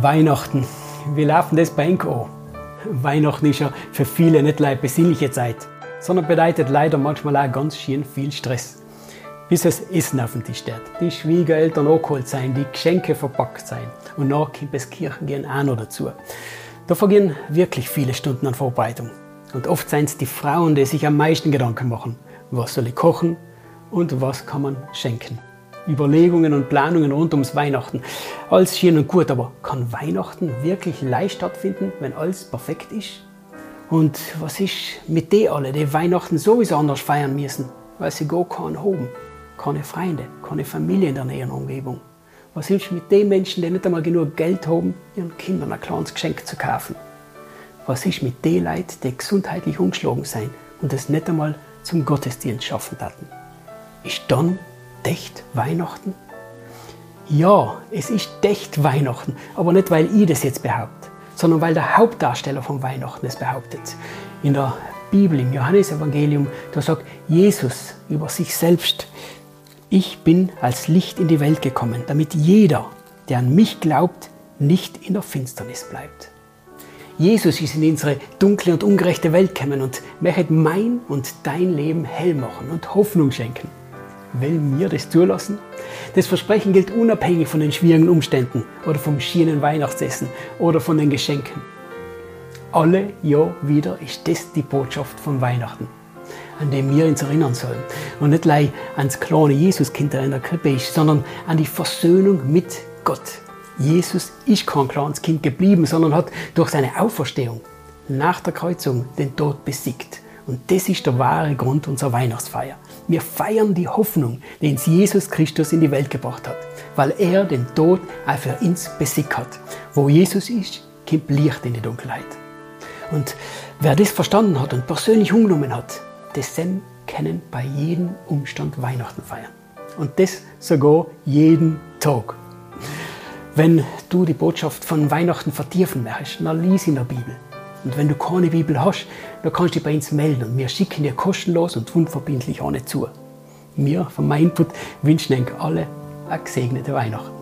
Weihnachten. Wir laufen das bei an. Weihnachten ist ja für viele nicht eine besinnliche Zeit, sondern bedeutet leider manchmal auch ganz schön viel Stress. Bis das Essen auf den Tisch steht, die Schwiegereltern angeholt sein, die Geschenke verpackt sein und nach kommt das Kirchengehen auch noch dazu. Da vergehen wirklich viele Stunden an Vorbereitung. Und oft sind es die Frauen, die sich am meisten Gedanken machen. Was soll ich kochen und was kann man schenken? Überlegungen und Planungen rund ums Weihnachten. Alles schön und gut, aber kann Weihnachten wirklich leicht stattfinden, wenn alles perfekt ist? Und was ist mit denen alle, die Weihnachten sowieso anders feiern müssen, weil sie gar keinen haben? Keine Freunde, keine Familie in der näheren Umgebung. Was ist mit den Menschen, die nicht einmal genug Geld haben, ihren Kindern ein kleines Geschenk zu kaufen? Was ist mit den Leuten, die gesundheitlich umgeschlagen sind und es nicht einmal zum Gottesdienst schaffen hatten? Ist dann echt Weihnachten? Ja, es ist echt Weihnachten, aber nicht, weil ich das jetzt behaupte, sondern weil der Hauptdarsteller von Weihnachten es behauptet. In der Bibel, im Johannesevangelium, da sagt Jesus über sich selbst, ich bin als Licht in die Welt gekommen, damit jeder, der an mich glaubt, nicht in der Finsternis bleibt. Jesus ist in unsere dunkle und ungerechte Welt gekommen und möchte mein und dein Leben hell machen und Hoffnung schenken. Will mir das zulassen? Das Versprechen gilt unabhängig von den schwierigen Umständen oder vom schienen Weihnachtsessen oder von den Geschenken. Alle Jahr wieder ist das die Botschaft von Weihnachten, an dem wir uns erinnern sollen. Und nicht gleich ans kleine Jesuskind, der in der Krippe ist, sondern an die Versöhnung mit Gott. Jesus ist kein kleines Kind geblieben, sondern hat durch seine Auferstehung nach der Kreuzung den Tod besiegt. Und das ist der wahre Grund unserer Weihnachtsfeier. Wir feiern die Hoffnung, die uns Jesus Christus in die Welt gebracht hat, weil er den Tod auch für uns besiegt hat. Wo Jesus ist, kommt Licht in die Dunkelheit. Und wer das verstanden hat und persönlich umgenommen hat, dessen können bei jedem Umstand Weihnachten feiern. Und das sogar jeden Tag. Wenn du die Botschaft von Weihnachten vertiefen möchtest, dann lies in der Bibel. Und wenn du keine Bibel hast, dann kannst du dich bei uns melden und wir schicken dir kostenlos und unverbindlich nicht zu. Wir von MyInput wünschen euch alle eine gesegnete Weihnacht.